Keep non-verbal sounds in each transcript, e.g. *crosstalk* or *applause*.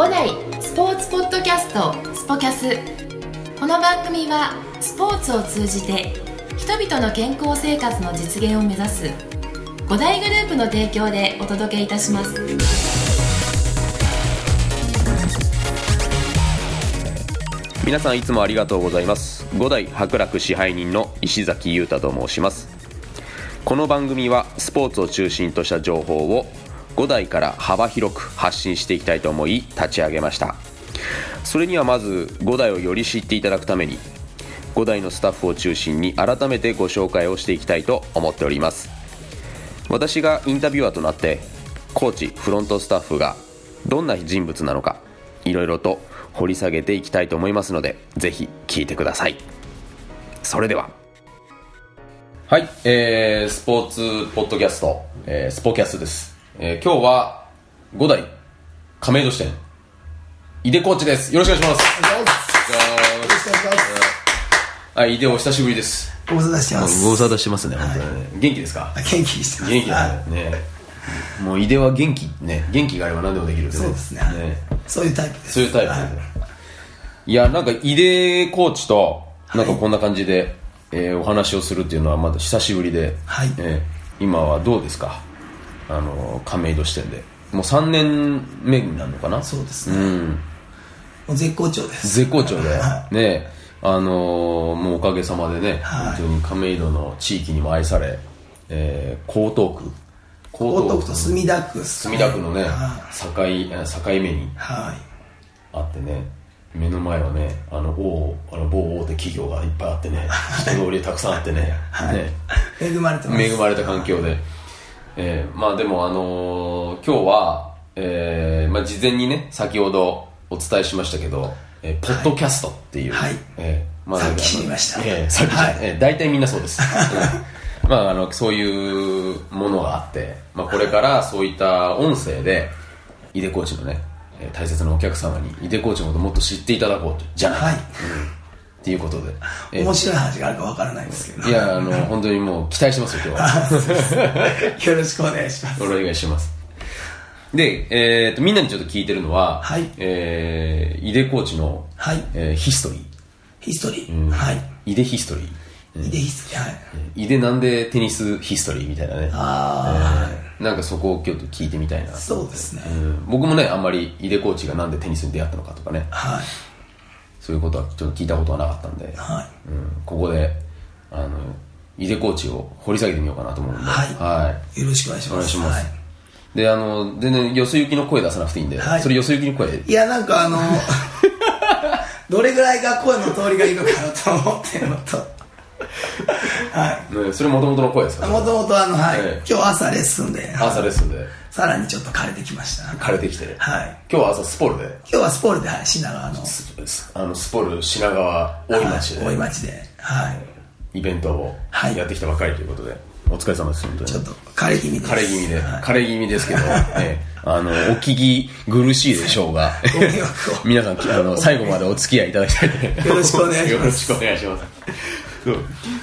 五代スポーツポッドキャストスポキャス。この番組はスポーツを通じて人々の健康生活の実現を目指す五大グループの提供でお届けいたします。皆さんいつもありがとうございます。五代博楽支配人の石崎裕太と申します。この番組はスポーツを中心とした情報を5代から幅広く発信していきたいと思い立ち上げました。それにはまず5代をより知っていただくために5代のスタッフを中心に改めてご紹介をしていきたいと思っております。私がインタビュアーとなってコーチフロントスタッフがどんな人物なのかいろいろと掘り下げていきたいと思いますのでぜひ聞いてください。それでは。はい、えー、スポーツポッドキャスト、えー、スポキャスです、えー、今日は5代亀戸支店井出コーチです。よろしくお願いします。よろしくお願いしあ井出お久しぶりです。ご無沙汰してます。ご無沙汰してますね、本当にね。元気ですか？元気にしてます。元気だはねね。もう井出は元気ね。元気があれば何でもできるそうですね。そういうタイプです。そういうタイプ。い。やなんか井出コーチとなんかこんな感じで、えーお話をするっていうのはまだ久しぶりで、はい。えー今はどうですか？あの亀戸支店でもう3年目になるのかな？そうですね。うんもう絶好調です。絶好調ではねあのーもうおかげさまでね、はい本当に亀戸の地域にも愛され、えー、江東区江江東区と墨田区。墨田区のねは境え境目にい。はい。あってね目の前はねあの大あの某大手企業がいっぱいあってね *laughs* 人通りたくさんあってね,、ね恵まれてます。恵まれた環境で、えーまあでもあのー今日は、えーまあ、事前にね先ほどお伝えしましたけど、えーポッドキャストっていう、はい。えーまさっき知りました。えーさっきはい。えー大体みんなそうです、うん。まああのそういうものがあって、まあ、これからそういった音声で井出コーチのねえー大切なお客様に井出コーチのことをもっと知っていただこうとじゃない、はい。っていうことで、えー面白い話があるかわからないですけど。いやあの本当にもう期待してますよ今日はよろしくお願いします。お願いしますで、えー、とみんなにちょっと聞いてるのは、はいえー、井出コーチの、はい。えーヒストリーヒストリー。はい。井出ヒストリー井出ヒストリー。はい。井出なんでテニスヒストリーみたいなねあえーなんかそこを今日聞いてみたいなあ、そうですね。うん僕もねあんまり井出コーチがなんでテニスに出会ったのかとかねはい。そういうことはちょっと聞いたことはなかったんで、はい。うん、ここであの井出コーチを掘り下げてみようかなと思うんで。はい。はい。よろしくお願いします。お願いします。はい。であの全然よそ行きの声出さなくていいんで、はい。それよそ行きの声。いや、なんかあの、*laughs* どれぐらいが声の通りがいいのかなと思ってるのと、はい。ねそれもともとの声ですか？もともとあの、はい、ええ。今日朝レッスンで、朝レッスンで。さらにちょっと枯れてきました。枯れてきて、はい。今日は朝スポルで？今日はスポールで、はい、品川の、ススあのスポル品川大井町で、はい大井町で、はい。イベントをはい。やってきたばかりということで、お疲れ様です本当に。ちょっと枯れ気味です。枯れ気味で、はい。枯れ気味ですけど、*laughs* ええ。あのお聞き苦しいでしょうが。皆さんあの最後までお付き合いいただきたい。よろしくお願いします。よろしくお願いします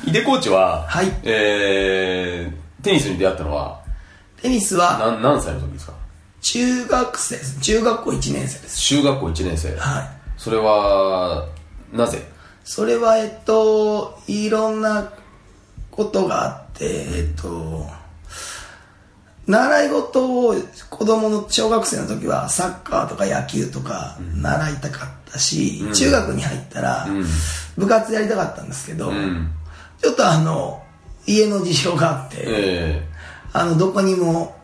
井出コーチは、はいえーテニスに出会ったのはテニスは何何歳の時ですか？中学生です。中学校1年生です。中学校1年生はい。それはなぜ？それは、えっと、いろんなことがあって、えっと、習い事を子供の小学生の時はサッカーとか野球とか習いたかったし、中学に入ったら部活やりたかったんですけど、ん。ちょっとあの、家の事情があって、えあの、どこにも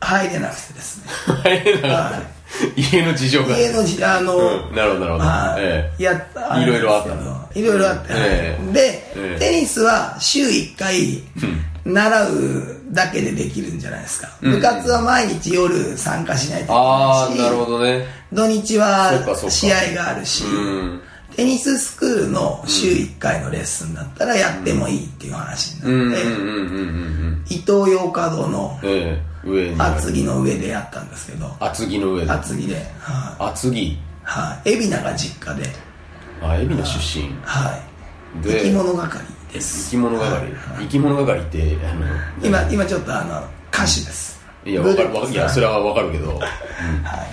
入れなくてですね。入れなかった家の事情が。家のじ、あの、うん。なるほどなるほど。やったいろいろあったいろいろあって、で、ええ。テニスは週1回習うだけでできるんじゃないですか、部活は毎日夜参加しないといけないしああなるほどね。土日は試合があるしうんテニススクールの週1回のレッスンだったらやってもいいっていう話にうんうんなって、うんうんうんうん。伊東洋華堂の厚木の上でやったんですけど厚木の上で。厚木で、はい。厚木。はい、海老名が実家で、あ海老名出身。はい、で生き物係です。生き物係。生き物係ってあの今今ちょっとあの歌手です。いやわかる。わかる。いやそれはわかるけど。は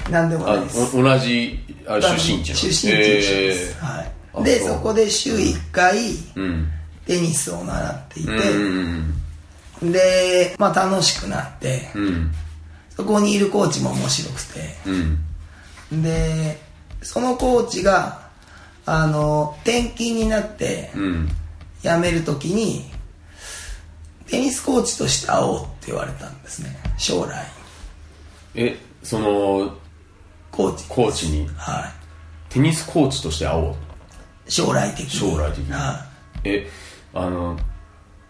い、なんでもあないです。お同じあ出身地なの。出身地です、えはい、であそうそこで週1回ーうん。テニスを習っていて、うんうん。で、まあ、楽しくなって、うん。そこにいるコーチも面白くてうん。でそのコーチがあの転勤になってうん辞める時にテニスコーチとして会おうって言われたんですね。将来。えそのコーチ。コーチに？はテニスコーチとして会おう。い将来的に。将来的に。はえあの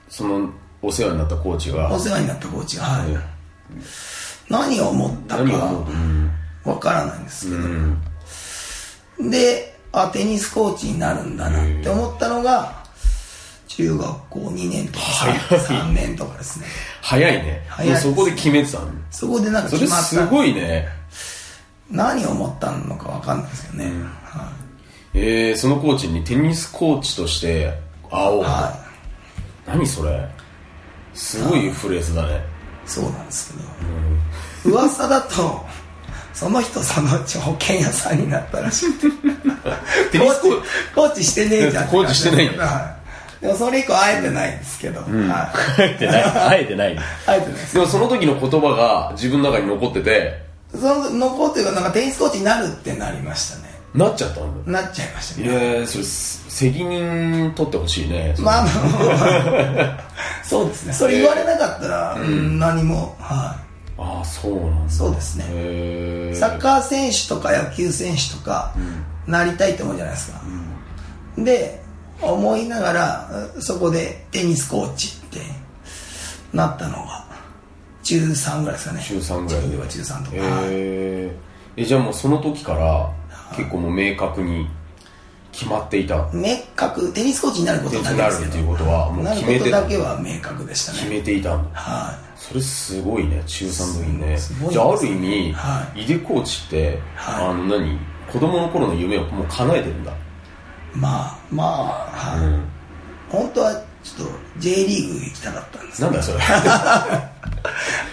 そのお世話になったコーチが？い、お世話になったコーチが、はい。え何を思ったかうんわからないんですけど、うん。であテニスコーチになるんだなって思ったのが中学校2年とか 3, 年とかですね。早いね。早いですもうそこで決めてたの？そこでなんかそれ決まった。すごいね。何を思ったのかわかんないですけどね、はえー、そのコーチにテニスコーチとして会おう。い、は何それ？すごいフレーズだね。い、そうなんですけど、噂だとその人そのうち保険屋さんになったらしくて *laughs* テニスコーコーチしてねえじゃんコーチしてないんだ。はいでもそれ以降会えてないんですけど、はい、会えてない。会えてない。会えてないです。でもその時の言葉が自分の中に残ってて。その残っていうかなんかテニスコーチになるってなりましたね。なっちゃったんだなっちゃいましたいねやーそれす責任取ってほしいね。まああの *laughs* そうですね。それ言われなかったら、うん何もはああそうなんだ。そうですね。サッカー選手とか野球選手とか、なりたいと思うじゃないですか、で思いながらそこでテニスコーチってなったのが中3ぐらいですかね。中3ぐらい。で中は中3とか、へはいー。えじゃあもうその時から結構もう明確に決まっていた。明確テニスコーチになることだけですけど。テニスになるっていうことはもう決めてた。ことだけは明確でした決ねめていたんだ。はそれすごいね中3の時にね。じゃあある意味、は井出コーチって、はい。あの何？子供の頃の夢をもう叶えてるんだ、いまあまあ、はい。うん本当はちょっと J リーグ行きたかったんです。なんだよそれ。*laughs*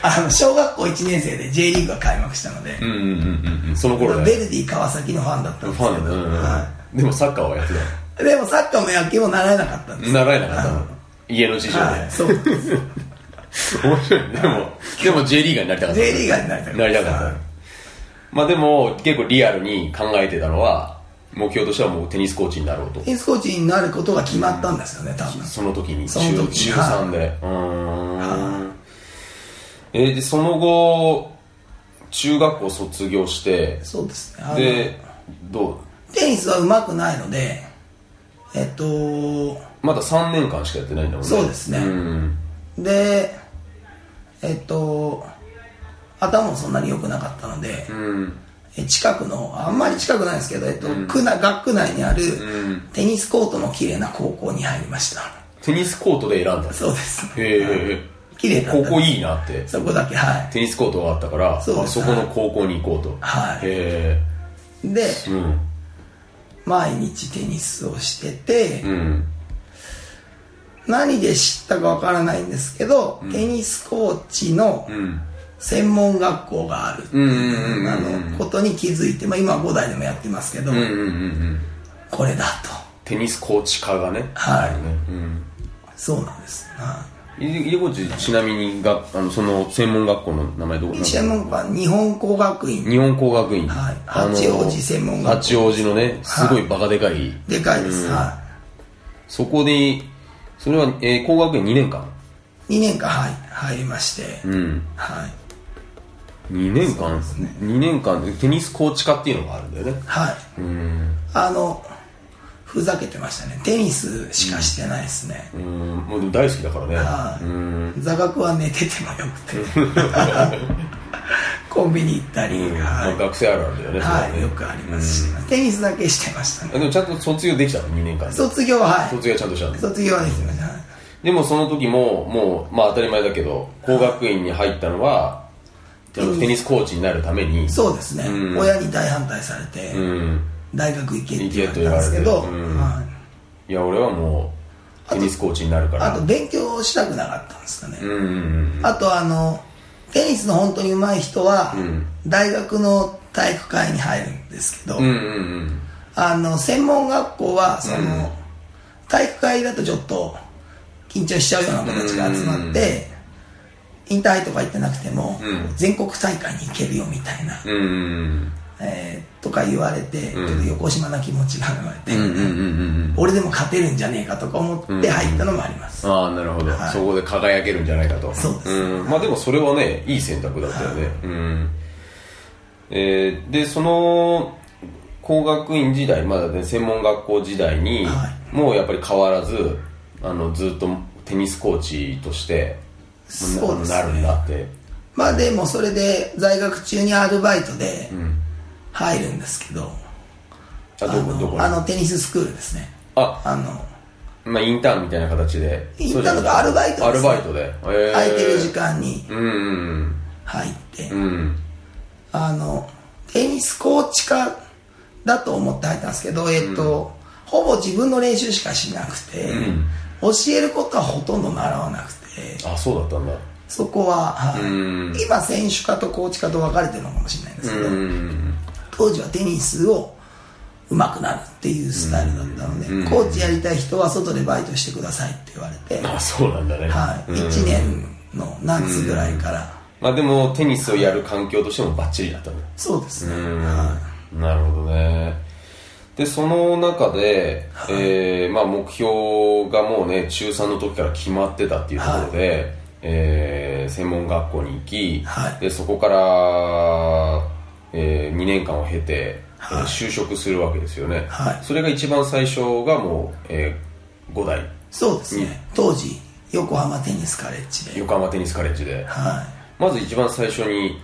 あの小学校1年生で J リーグが開幕したので、うんうんうんうんうん。その頃ねベルディ川崎のファンだったんですけど、ファンだね、うんうん。はでもサッカーはやってい、でもサッカーも野球も習えなかったんです。た習えなかったの。家の事情で、はい、そうです。面白いね。でもでも J リーガーになりたかった J リーガーになりたかった。なりたかった、はい。まあでも結構リアルに考えてたのは目標としてはもうテニスコーチになろうと。テニスコーチになることが決まったんですよね多分。その時にその時中中3で、うーん。えーでその後中学校卒業して。そうですね。でどテニスは上手くないのでえっとうまだ3年間しかやってないんだもんね。そうですね。ん。でえっと頭もそんなに良くなかったので、うん。え近くのあんまり近くないんですけど、えっと区内学区内にあるん。テニスコートの綺麗な高校に入りました。テニスコートで選んだそうです。へえ。綺麗だった。ここいいなって。そこだけはテニスコートがあったからそそこの高校に行こうと。はい。へいでえうん。毎日テニスをしてて、うん。何で知ったかわからないんですけど、テニスコーチのうん専門学校がある。あのことに気づいて、まあ、今は5代でもやってますけど、これだと。テニスコーチ科がね。はい。うん。そうなんです、はい。入り口ちなみにがあのその専門学校の名前どこ？い、専門学校は日本工学院。日本工学院、はい。八王子専門学校。八王子のねすごいバカでかい、でかいです、うん。はそこでそれは、えー工学院2年間？い2年間、はい、入りまして、うん。はい2年間、2年間でテニスコーチ科っていうのがあるんだよね。はい。うん。あのふざけてましたね。テニスしかしてないですね、うん。もうでも大好きだからね。はい。うん。座学は寝ててもよくて。*laughs* コンビニ行ったり、うん。まはあ、学生あるあるだよねはい、よくありますし、テニスだけしてましたね。うんでもちゃんと卒業できたの？2年間で。卒業ははい。卒業はちゃんとしたの？卒業はできてました、はいでもその時ももうまあ当たり前だけど工学院に入ったのはテニスコーチになるためにそうですね、うん。親に大反対されて、うん。大学行けって言われたんですけど、うんはい。いや俺はもうテニスコーチになるから。あと勉強したくなかったんですかね、うんうんうんあとあのテニスの本当に上手い人は、うん。大学の体育会に入るんですけど、うんうんうん。あの専門学校はその、うん。体育会だとちょっと緊張しちゃうような子たちが集まって、インターハイとか行ってなくても、うん。全国大会に行けるよみたいな、えーとか言われて、うん。ちょっと横島な気持ちが生まれて、俺でも勝てるんじゃねえかとか思って入ったのもあります、ああなるほど、はい。そこで輝けるんじゃないかと。そうです。ん。まあでもそれはねいい選択だったよね、うん。えーでその工学院時代まだね専門学校時代に、はもうやっぱり変わらずあのずっとテニスコーチとしてそうですね。なるんだって。まあでもそれで在学中にアルバイトでん入るんですけど、あどこどこに？あのテニススクールですね。ああの。まあインターンみたいな形で。インターンとかアルバイトですね。アルバイトで、えー。空いてる時間にうんうん入って、うんうんあのテニスコーチ科だと思って入ったんですけど、えっとほぼ自分の練習しかしなくて、教えることはほとんど習わなくてあそうだったんだ。そこは、今選手科とコーチ科と分かれてるのかもしれないんですけど、うん。当時はテニスを上手くなるっていうスタイルだったので、うん。コーチやりたい人は外でバイトしてくださいって言われて、あそうなんだね。はい、うん。1年の夏ぐらいから、まあでもテニスをやる環境としてもバッチリだったね。そうですね、なるほどねでその中で、えーまあ、目標がもうね中3の時から決まってたっていうところで、えー専門学校に行き、はい。でそこから、え2年間を経て、はい。えー就職するわけですよね、はい。それが一番最初がもう、え5代。そうですね、当時横浜テニスカレッジで、横浜テニスカレッジで。はまず一番最初に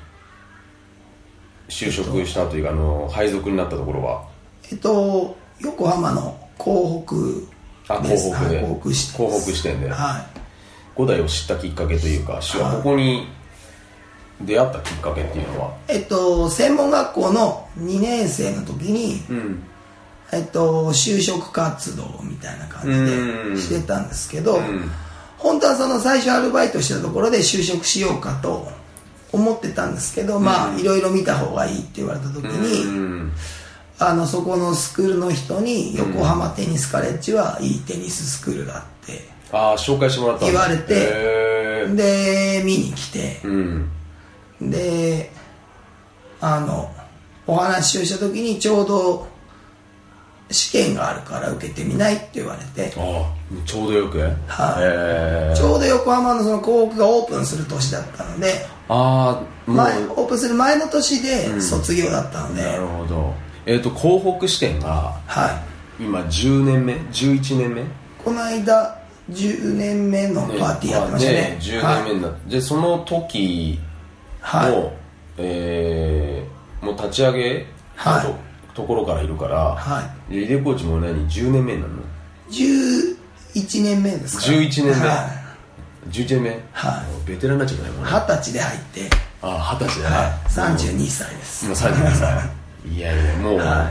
就職したというか、あの配属になったところは？いえっと横浜の港北あです港北ではい港北支店港北支店で。はい。五代を知ったきっかけというか、しはい。ここに出会ったきっかけっていうのは？えっと専門学校の2年生の時に、うん。えっと就職活動みたいな感うん。じでしてたんですけど、ん。本当はその最初アルバイトしてたところで就職しようかと思ってたんですけど、まあいろいろ見た方がいいって言われた時に、うんあのそこのスクールの人に横浜テニスカレッジはいいテニススクールだってああ紹介してもらった言われてで見に来てうん。であのお話をした時にちょうど試験があるから受けてみないって言われて。ああちょうどよく。はい。ちょうど横浜のその広告がオープンする年だったのでああ前オープンする前の年で卒業だったので、なるほどえっ、と港北支店がはい。今10年目11年目？この間10年目のパーティーやってましたね。10年目になって、でその時の、はい。えーもう立ち上げはい。のと,、ところからいるから、はい。で井出コーチも何？10年目になるの？11年目ですか11年目、はい。11年目、はい。ベテランになっちゃうね二十歳で入って、あ二十歳だね、はい、32歳です。もう32歳いやいやもう、は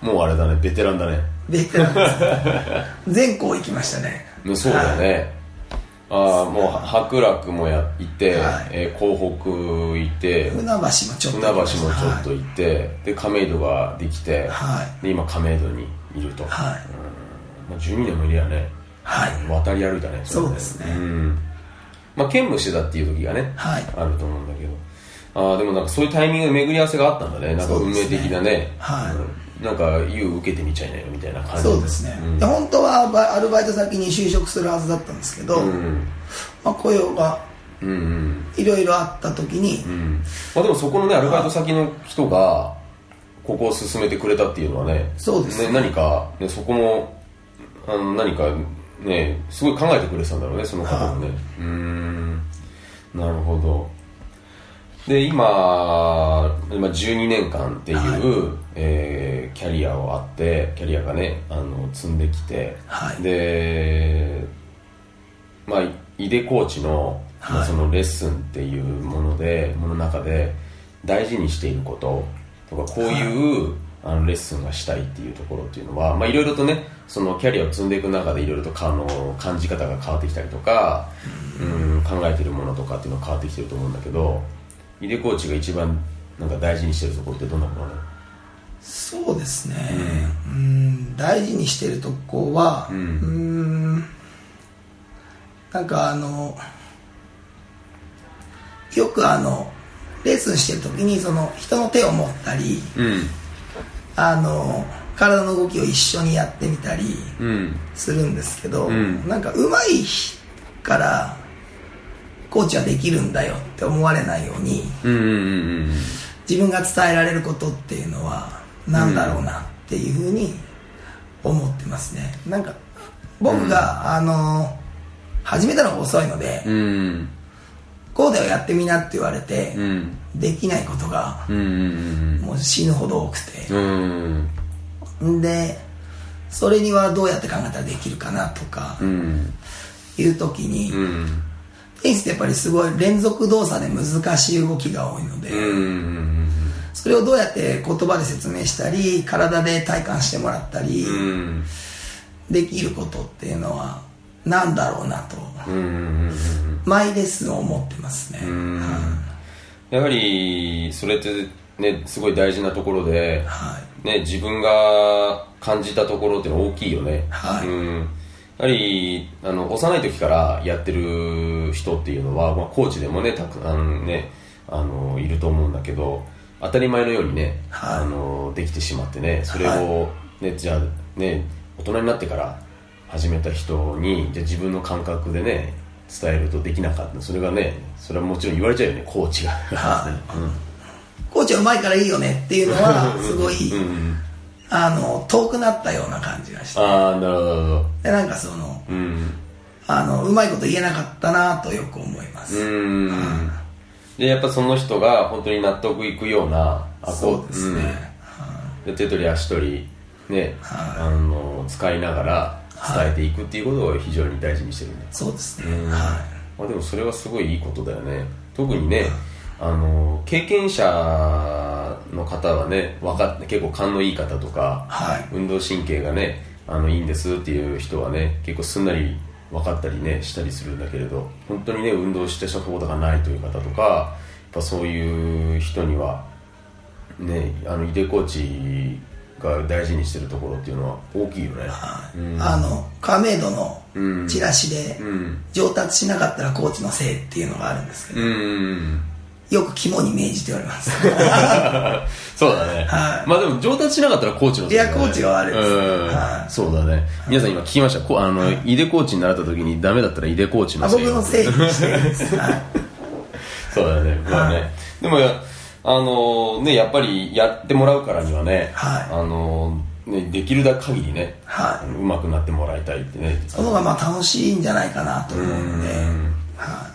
もうあれだねベテランだね。ベテランです。全校行きましたね。ねそうだよね、ああもう白楽もや行って、はい。えー港北行って船橋もちょっと船橋もちょっと行って、で亀戸ができて、はい。で今亀戸にいると、はい。まあ、12年もいるやねはい。渡り歩いたねれそうですね。ん。まあ兼務してたっていう時がね、はい。あると思うんだけどああでもなんかそういうタイミングで巡り合わせがあったんだね。なんか運命的なね。はい。うん。なんか「You 受けてみちゃいなよ」みたいな感じ。そうですね、うんで本当はバアルバイト先に就職するはずだったんですけど、うん。まあ、雇用がいろいろあった時に、うん。まあ、でもそこのねアルバイト先の人がここを進めてくれたっていうのはねそうですね。何か、ね、そこもあの何かねすごい考えてくれてたんだろうねその方もね。うーん。なるほどで今今12年間っていう、はい。えーキャリアをあってキャリアがねあの積んできて、はい。でまあ井出コーチの,、まあはい。そのレッスンっていうものでもの中で大事にしていることとかこういう、あのレッスンがしたいっていうところっていうのはまあいろいろとねそのキャリアを積んでいく中でいろいろとかあの感じ方が変わってきたりとか、うん、考えてるものとかっていうのが変わってきてると思うんだけど井出コーチが一番なんか大事にしてるところってどんなことなの？そうですね。うん。大事にしてるとこはううんんなんかあのよくあのレッスンしてる時にその人の手を持ったりうん。あの体の動きを一緒にやってみたりうん。するんですけど、うん。なんか上手いからコーチはできるんだよって思われないように自分が伝えられることっていうのは何だろうなっていうふうに思ってますね。なんか僕が、あの始めたのが遅いので、こうだよやってみなって言われて、うん。できないことがもう死ぬほど多くて。う、んん。でそれにはどうやって考えたらできるかなとかうん。いう時に、うんテニスってやっぱりすごい連続動作で難しい動きが多いので、うん。それをどうやって言葉で説明したり体で体感してもらったりうん。できることっていうのは何だろうなと。マイレッスンを思ってますね、やはりそれってねすごい大事なところで、はい。ね、自分が感じたところっていうのは大きいよね、はい。うん、やはりあの幼い時からやってる人っていうのは、まあ、コーチでもねたくあのねあのいると思うんだけど当たり前のようにね、はい。あのできてしまってねそれを、ねじゃあね大人になってから始めた人にじゃあ自分の感覚でね伝えるとできなかった。それがねそれはもちろん言われちゃうよねコーチが、はい。*laughs* コーチはうまいからいいよねっていうのはすごい、うん、あの遠くなったような感じがして。ああなるほど。でなんかそのうん。あのうまいこと言えなかったなとよく思います、うん。でやっぱその人が本当に納得いくようなあこそうですね、うん。で手取り足取りね、はあの使いながら伝えていくっていうことを非常に大事にしてるんで。す、そうですね、うん。はまあ、でもそれはすごいいいことだよね。特にね、あの経験者の方はね分かって結構勘のいい方とか、はい。運動神経がねあのいいんですっていう人はね結構すんなり分かったりねしたりするんだけれど本当にね運動してしたことがないという方とかやっぱそういう人にはねあの井出コーチが大事にしてるところっていうのは大きいよね、はい。うん。あの亀戸うん。のチラシでうん。上達しなかったらコーチのせいっていうのがあるんですけど、うんよく肝に銘じております。*laughs* そうだね、はい。まあでも上達しなかったらコーチのいやコーチが悪いです。うん。はい。そうだね。皆さん今聞きました？こあの、井出コーチになった時にダメだったら井出コーチのあせい。僕のせいにしてるんです、*laughs* はい。そうだね。まあね、はい。でもやあのねやっぱりやってもらうからにはね、はい。あのねできるだけ限りね、はい。あの上手くなってもらいたいってね。その方がまあ楽しいんじゃないかなと思うので、うん。は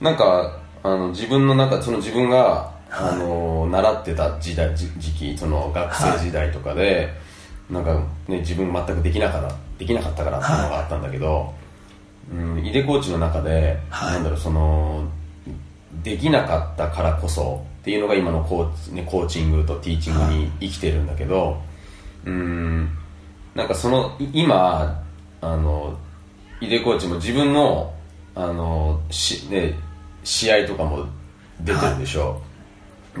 なんかあの自分の中その自分が、はい。あの習ってた時代時時期その学生時代とかで、なんかね自分全くできなかったできなかったからっていうのがあったんだけど、うん、井出コーチの中で、はい。なんだろうそのできなかったからこそっていうのが今のコーチ,、ね、コーチングとティーチングに生きてるんだけど、うんなんかそのい今あの井出コーチも自分のあのし、ね、試合とかも出てるでしょ、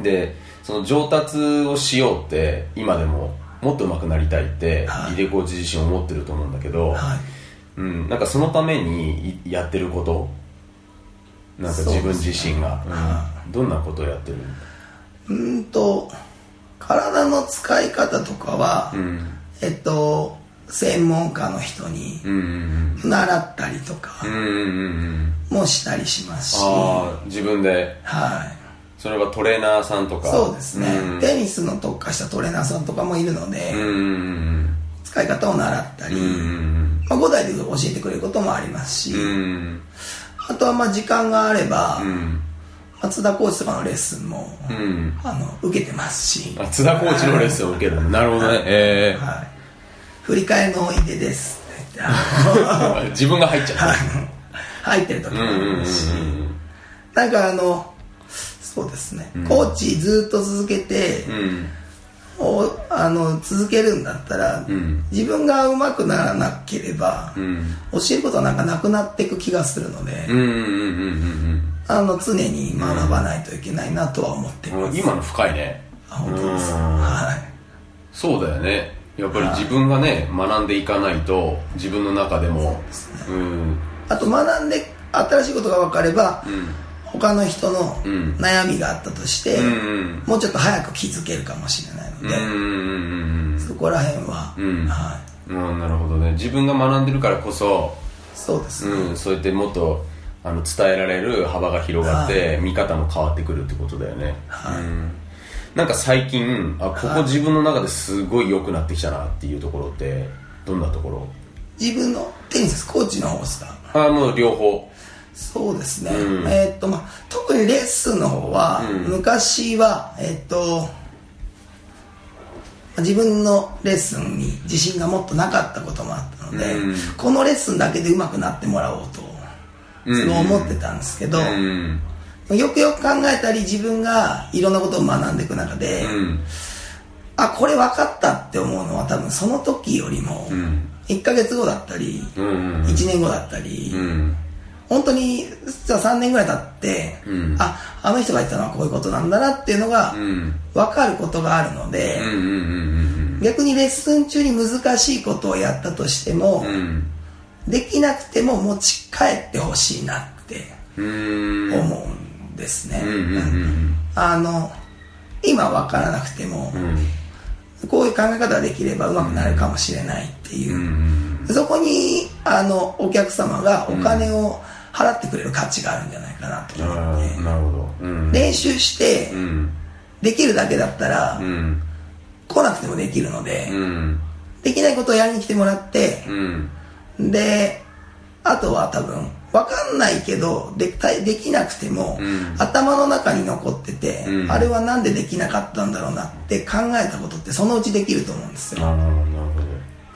でその上達をしようって今でももっと上手くなりたいって、はい。井出コーチ自身思ってると思うんだけど、いはい。うん、なんかそのためにいやってること。なんか自分自身が、ねうん。どんなことをやってる？うーんと体の使い方とかは、うん。えっと専門家の人に習ったりとかもしたりしますし、ああ自分で。はい。それはトレーナーさんとか。そうですね、うん。テニスの特化したトレーナーさんとかもいるので、うんうん使い方を習ったり、うんうんまあ、5代で教えてくれることもありますし、うんあとはまあ時間があれば、うん。松田コーチとかのレッスンも、うん。あの受けてますし、あ津田コーチのレッスンを受けるの？なるほどね。えはい、振り替えのおいでです。って言って自分が入っちゃう *laughs* 入ってる時もあうんうんうんりますし、うん。なんかあのそうですね、コーチずっと続けて、うん。をあの続けるんだったら、ん。自分が上手くならなければ、うん。教えることはなんかなくなっていく気がするので、うんうんうんうんあの常に学ばないといけないなとは思っています、うん。今の深いね。あ本当です。うん。はい。そうだよねやっぱり自分がね学んでいかないと自分の中でもうん。あと学んで新しいことが分かれば、うん。他の人のん。悩みがあったとして、もうちょっと早く気づけるかもしれないので、そこら辺は、うん。はい、うんなるほどね。自分が学んでるからこそそうですね、うん、そうやってもっとあの伝えられる幅が広がって、見方も変わってくるってことだよね、はい。うん、なんか最近あここ自分の中ですごい良くなってきたなっていうところってどんなところ？自分のテニスコーチの方ですか？あもう両方。そうですね、うん。えーっとまあ、特にレッスンの方は、うん。昔はえーっと自分のレッスンに自信がもっとなかったこともあったので、うん。このレッスンだけで上手くなってもらおうと、うん。そう思ってたんですけど、うんよくよく考えたり自分がいろんなことを学んでいく中で、うん。あこれ分かったって思うのは多分その時よりもうん。1ヶ月後だったり、うん1年後だったり、うん。本当にじゃあ3年ぐらい経って、うん。ああの人が言ったのはこういうことなんだなっていうのがうん。分かることがあるので、うんうんうん逆にレッスン中に難しいことをやったとしても、うんうん。できなくても持ち帰ってほしいなってうん。思うんですね、うんうんうんあの今分からなくても、うん。こういう考え方ができれば上手くなるかもしれないっていう、うんそこにあのお客様がお金を払ってくれる価値があるんじゃないかなとあ思って、ーなるほど。うん。練習してうん。できるだけだったら、うん来なくてもできるので、うん。できないことをやりに来てもらってう、ん。であとは多分分かんないけどでたできなくても、うん。頭の中に残ってて、うん。あれはなんでできなかったんだろうなって考えたことってそのうちできると思うんですよ。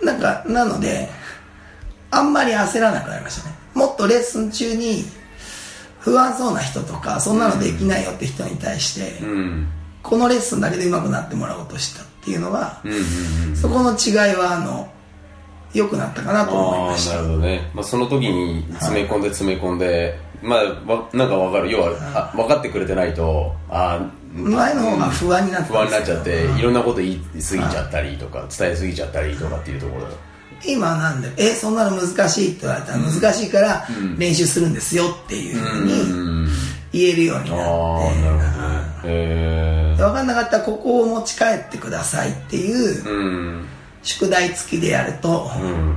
なんかなのであんまり焦らなくなりましたね。もっとレッスン中に不安そうな人とかそんなのできないよって人に対して、どうん。このレッスンだけで上手くなってもらおうとしたっていうのが、うんうんうん。そこの違いはあの良くなったかなと思いました。なるほどね、まあ、その時に詰め込んで詰め込んで、まあわなんかわかる。要は、あ分かってくれてないとあー前の方が不安になって不安になっちゃってい。ろんなこと言い過ぎちゃったりとか伝え過ぎちゃったりとかっていうところ。だ今なんでえそんなの難しいって言われたら難しいから練習するんですよっていうふうに言えるようになって、ああなるほどね。分かんなかったらここを持ち帰ってくださいっていうえうん宿題付きでやると、うん。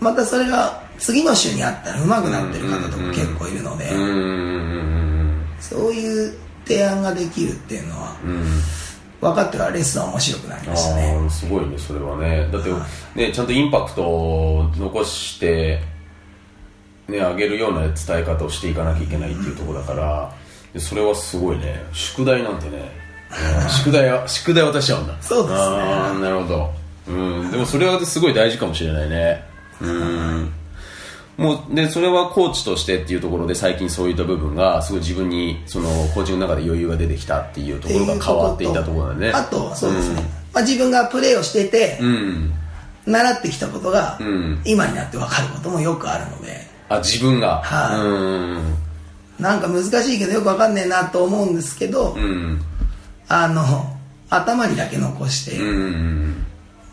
またそれが次の週にあったら上手くなってる方とか結構いるので、うんうんそういう提案ができるっていうのはうん。うん分かってからレッスンは面白くなりましたあね。あすごいねそれはね。だってねちゃんとインパクトを残してね上げるような伝え方をしていかなきゃいけないっていうところだからでそれはすごいね。宿題なんてね。うん宿題は宿題渡しちゃうんだそうですね。なるほどうん。でもそれはすごい大事かもしれないね。うん。もうでそれはコーチとしてっていうところで最近そういった部分がすごい自分にそのコーチの中で余裕が出てきたっていうところが変わっていったところだね。あとそうですね、まあ、自分がプレーをしてて、うん。習ってきたことが、ん。今になって分かることもよくあるので。あ自分が。はい。うん。なんか難しいけどよく分かんねえなと思うんですけど、うん。あの頭にだけ残してうん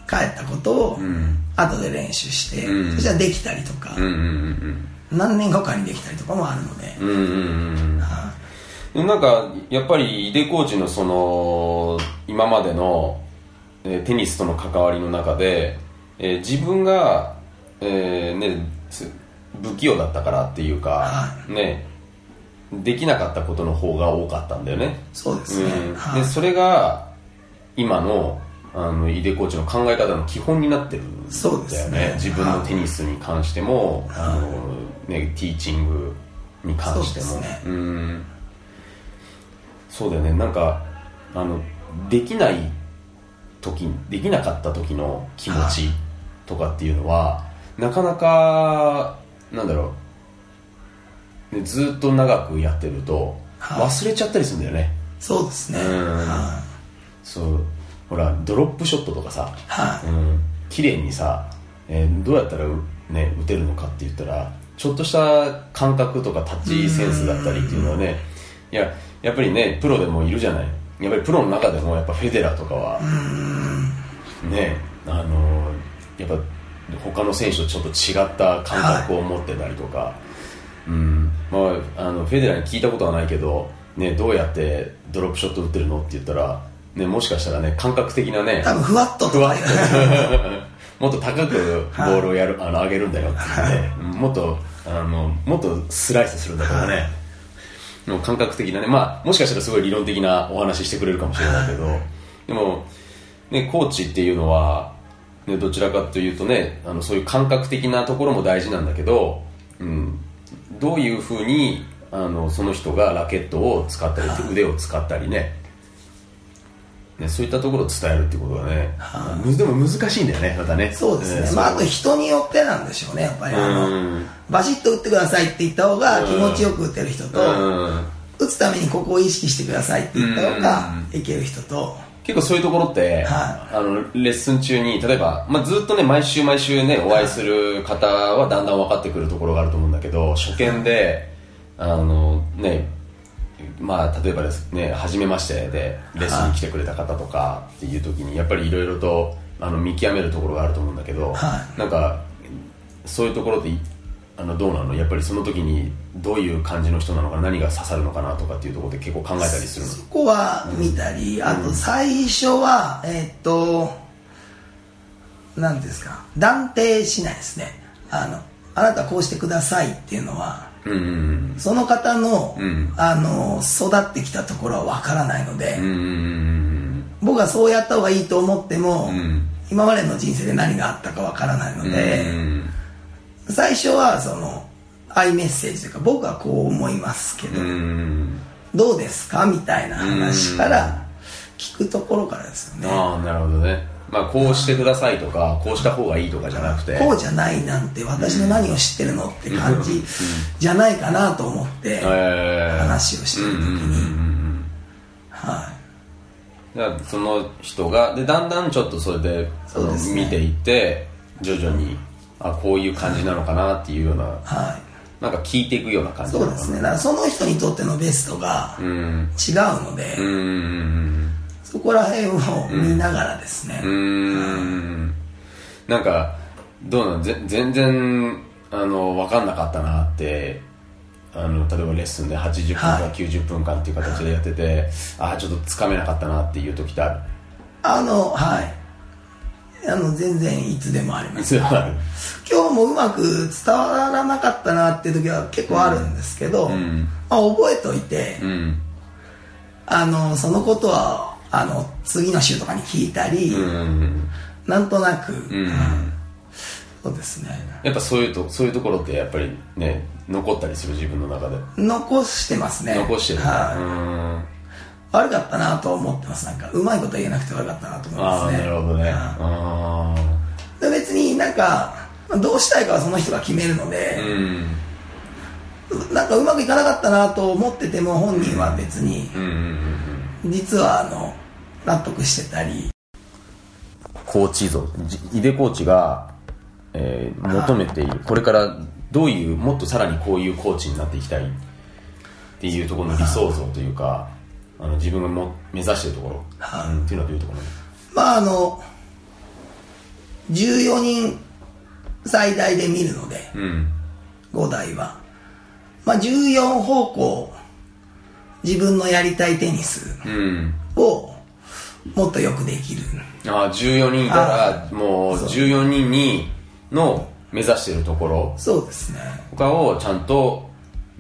帰ったことをん。後で練習して、うん。そしたらできたりとか、うんうん何年後かにできたりとかもあるので、うんうんうんうん。はうんなんかやっぱり井出コーチのその今までの、えーテニスとの関わりの中で、えー自分が、えーね、つ不器用だったからっていうか、はねできなかったことの方が多かったんだよね。いそうですね、うん。はい。でそれが今のあの井出コーチの考え方の基本になってるんだよね。そうですね。自分のテニスに関しても、あのね、ティーチングに関しても。そうん。そうだよね。なんかあのできない時できなかった時の気持ちとかっていうのはなかなかなんだろう、ね、ずっと長くやってるとはい。忘れちゃったりするんだよね、そうですね、うん。はそうほらドロップショットとかさ、はい。うん、綺麗にさ、えーどうやったらう、ね、打てるのかって言ったらちょっとした感覚とかタッチセンスだったりっていうのはねいややっぱりねプロでもいるじゃない。やっぱりプロの中でもやっぱフェデラーとかはねあのやっぱ他の選手とちょっと違った感覚を持ってたりとか、うん。まあ、あのフェデラーに聞いたことはないけど、ね、どうやってドロップショット打ってるのって言ったら、ね、もしかしたらね感覚的なね多分ふわっとふわっと。*laughs* もっと高くボールをやる、あの上げるんだよって言って、うんもっとあのもっとスライスするんだとかね、もう感覚的なね、まあ、もしかしたらすごい理論的なお話ししてくれるかもしれないけど、でも、ね、コーチっていうのは、ね、どちらかというとねあのそういう感覚的なところも大事なんだけど、うん、どういうふうにあのその人がラケットを使ったり腕を使ったりねねそういったところを伝えるっていうことがね、むでも難しいんだよねまたね。そうですね、んまあ、あと人によってなんでしょうねやっぱり。あの、うん。バシッと打ってくださいって言った方が気持ちよく打てる人と、うん。打つためにここを意識してくださいって言った方がうん。いける人と、結構そういうところって、はあのレッスン中に例えば、まあ、ずっとね毎週毎週ねお会いする方はだんだん分かってくるところがあると思うんだけど初見であのねまあ例えばですね初めましてでレッスンに来てくれた方とかっていう時にやっぱりいろいろとあの見極めるところがあると思うんだけど、はなんかそういうところっていあのどうなの？やっぱりその時にどういう感じの人なのか何が刺さるのかなとかっていうところで結構考えたりするの？そこは見たり、あと最初はえーっと何ですか？断定しないですね。あのあなたこうしてくださいっていうのはうんうんその方の,、ん。あの育ってきたところは分からないので、うん僕はそうやった方がいいと思っても、ん。今までの人生で何があったか分からないので、うん最初はそのアイメッセージというか僕はこう思いますけど、うんどうですか？みたいな話から聞くところからですよね、ああなるほどねまあこうしてくださいとかこうした方がいいとかじゃなくて。こうじゃないなんて私の何を知ってるのって感じじゃないかなと思ってえー。話をしてる時に。んはだからその人がでだんだんちょっとそれでそうですね。見ていって徐々にあこういう感じなのかなっていうようないはい。なんか聞いていくような感じそうですね。だからその人にとってのベストがうん。違うので、うんうんそこら辺を見ながらですね、うん。うん。なんかどうなのぜ全然あの分かんなかったなってあの例えばレッスンで80分かはい。90分間っていう形でやってて、ああちょっとつかめなかったなっていう時ってある？あのはい。あの全然いつでもありまいす今日もうまく伝わらなかったなっていう時は結構あるんですけど、ん。まあ、覚えといて、うん。あのそのことはあの次の週とかに聞いたり、うん。なんとなく、ん。そうですね。やっぱそういうとそういうところってやっぱりね残ったりする自分の中で。残してますね。残してる、はい、悪かったなと思ってます。なんかうまいこと言えなくて悪かったなと思いああますね。なるほどね。はい。あで別になんかどうしたいかはその人が決めるのあでう、ん。なんかうまくいかなかったなと思ってても本人は別に。実はあの納得してたり。コーチ像じ井出コーチが、えー求めている。これからどういうもっとさらにこういうコーチになっていきたい。っていうところの理想像というかあの自分がも目指しているところ、っていうのはどういうところまああの14人最大で見るのでうん。5台は、まあ、14方向自分のやりたいテニスうん。をもっとよくできる。ああ14人いたらもうそう。14人にの目指しているところ。そうですね。とかをちゃんと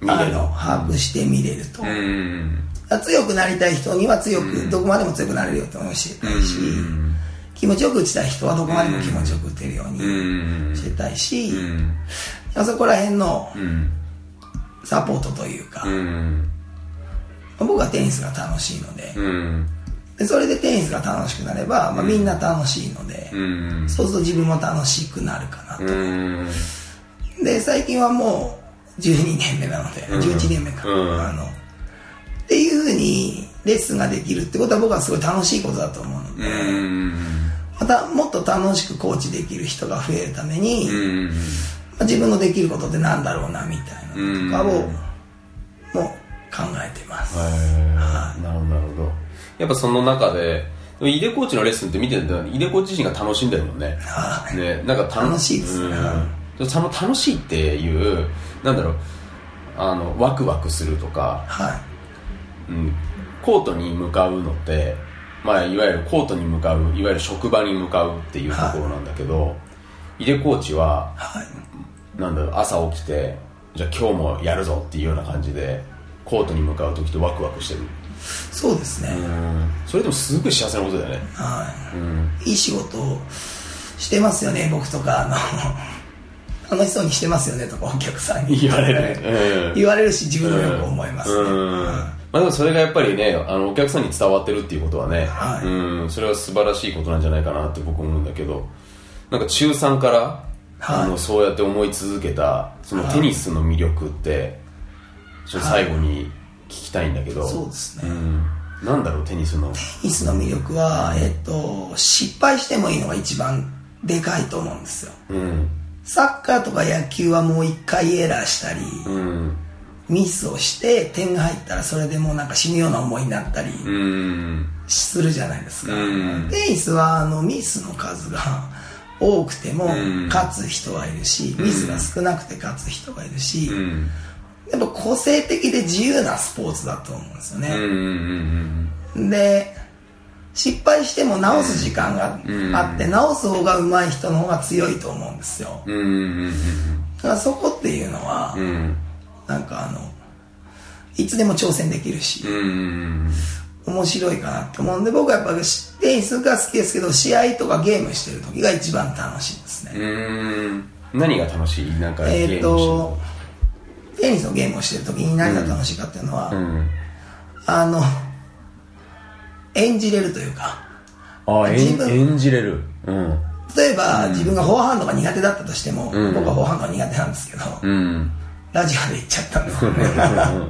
見れる。あの把握して見れると、うん強くなりたい人には強く、どこまでも強くなれるよって教えたいし、気持ちよく打ちたい人はどこまでも気持ちよく打てるようにうん教えたいし、うんそこら辺のうん。サポートというか、うん。僕はテニスが楽しいので,、うんでそれでテニスが楽しくなれば、まあ、みんな楽しいので、うん。そうすると自分も楽しくなるかなと、うん。で最近はもう12年目なので、11年目か、うん。あのっていうふうにレッスンができるってことは僕はすごい楽しいことだと思うので、うん。またもっと楽しくコーチできる人が増えるために、うん。まあ自分のできることってなんだろうなみたいなのとかを、もう考えてます、なるほどなるほどやっぱその中ででも井出コーチのレッスンって見てて井出コーチ自身が楽しんでるもんね。はいねなんか楽しい。です。ねうん。その楽しいっていうなんだろう。あのワクワクするとか、はい。うん、コートに向かうのって、まあ、いわゆるコートに向かういわゆる職場に向かうっていうところなんだけど、井出コーチははい。なんだろう朝起きてじゃあ今日もやるぞっていうような感じでコートに向かう時ってワクワクしてるそうですね、それでもすごい幸せなことだよね。はい、いい仕事をしてますよね僕とか。あの *laughs* 楽しそうにしてますよねとかお客さんに。言われる、うん。言われるし自分もよく思いますね、うん。まあ、でもそれがやっぱりねあのお客さんに伝わってるっていうことはね、はい。うん、それは素晴らしいことなんじゃないかなって僕思うんだけどなんか中3から、はい。あのそうやって思い続けたそのテニスの魅力って、ちょっと最後に聞きたいんだけど、そうですね。うん、なんだろうテニスの。テニスの魅力は、えっと、失敗してもいいのが一番でかいと思うんですよ。うん。サッカーとか野球はもう一回エラーしたり、うん。ミスをして点が入ったらそれでもうなんか死ぬような思いになったりうん。するじゃないですか、うん。テニスはあのミスの数が多くてもん。勝つ人はいるし、ミスが少なくて勝つ人がいるし、うんやっぱ個性的で自由なスポーツだと思うんですようんうね、んで失敗しても直す時間があって、直す方が上手い人の方が強いと思うんですよ。うんうんうんだからそこっていうのは、なんかあのいつでも挑戦できるし、うん面白いかなって思うんで僕はやっぱテニスが好きですけど試合とかゲームしてる時が一番楽しいですね、うん。何が楽しい？なんかえっ、ゲーとテニスのゲームをしてる時に何が楽しいかっていうのは、うん。あの演じれるというかあ演自分演じれる。うん。例えば、自分がフォアハンドが苦手だったとしても、僕はフォアハンドが苦手なんですけど、うん。ラジオで言っちゃったんですけどね *laughs*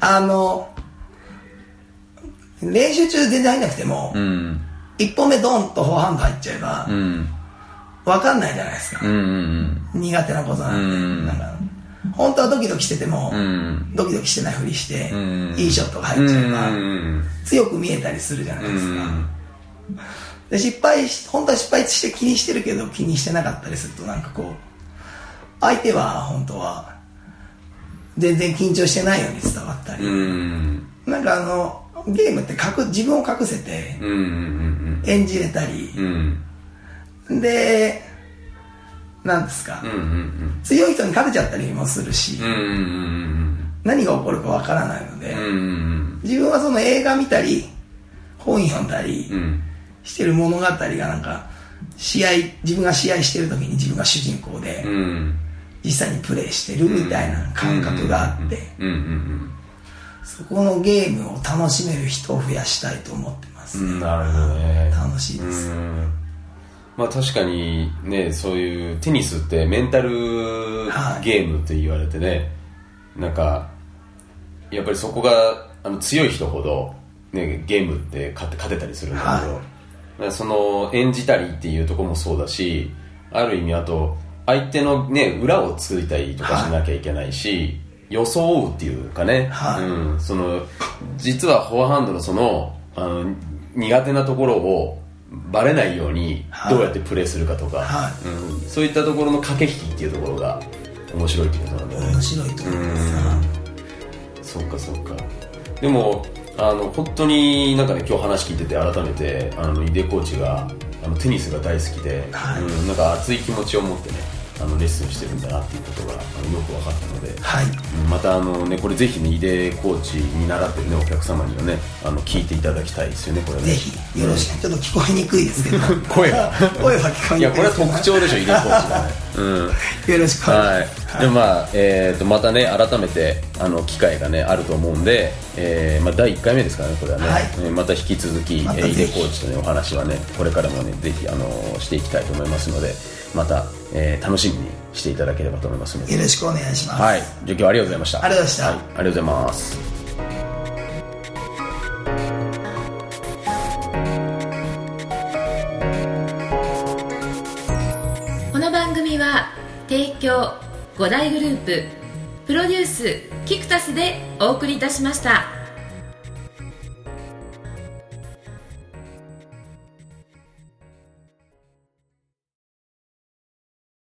あの練習中全然入んなくても、うん。一本目ドンとフォアハンド入っちゃえば、うん。わかんないじゃないですか、うんうん苦手なことなんで、うん。なんか本当はドキドキしてても、ん。ドキドキしてないふりして、ん。いいショットが入っちゃえば、うん。強く見えたりするじゃないですか、うん。で失敗し本当は失敗して気にしてるけど気にしてなかったりするとなんかこう相手は本当は全然緊張してないように伝わったり、うん。なんかあのゲームって隠自分を隠せて演じれたり。でなんですか、うんうん強い人に勝てちゃったりもするし、うんうん何が起こるかわからないので、うんうん自分はその映画見たり本読んだりうん。してる物語がなんか試合自分が試合してる時に自分が主人公でうん。実際にプレイしてるみたいな感覚があって。うんうんそこのゲームを楽しめる人を増やしたいと思ってます、うん。なるほどね。楽しいです、うんまあ確かにねそういうテニスってメンタルはい。ゲームって言われてね、なんかやっぱりそこがあの強い人ほど、ね、ゲームって勝て勝てたりするんだけど、はい。その演じたりっていうところもそうだしある意味あと相手のね裏を作りたりとかしなきゃいけないし、装うっていうかね、はい。うん、その実はフォアハンドのそのあの苦手なところをバレないようにはい。どうやってプレーするかとか、はうん、そういったところの駆け引きっていうところが面白いってことなんだよね。面白いと思います、そうかそうか。でもあの本当になんかね今日話聞いてて改めてあの井出コーチがあのテニスが大好きで、はい。うん、なんか熱い気持ちを持ってねあのレッスンしてるんだなっていうことがあのよく分かったので、はい。うんまたあのねこれぜひね井出コーチに習ってるねお客様にはねあの聞いていただきたいですよねこれね。ぜひよろしく。ちょっと聞こえにくいですけど。*laughs* 声が。*laughs* 声は聞こえいやこれはにくいですけど特徴でしょ井出コーチがね。うん。よろしくはい、でまあ、えー、とまたね改めてあの機会がねあると思うんで、えーまあ、第1回目ですからねこれはね、はい。えーまた引き続き、ま井出コーチとねお話はねこれからもねぜひあのしていきたいと思いますのでまた、えー、楽しみにしていただければと思いますので。よろしくお願いします、はい、受験ありがとうございました。ありがとうございました、はい、ありがとうございます。この番組は提供五大グループプロデュースキクタスでお送りいたしました。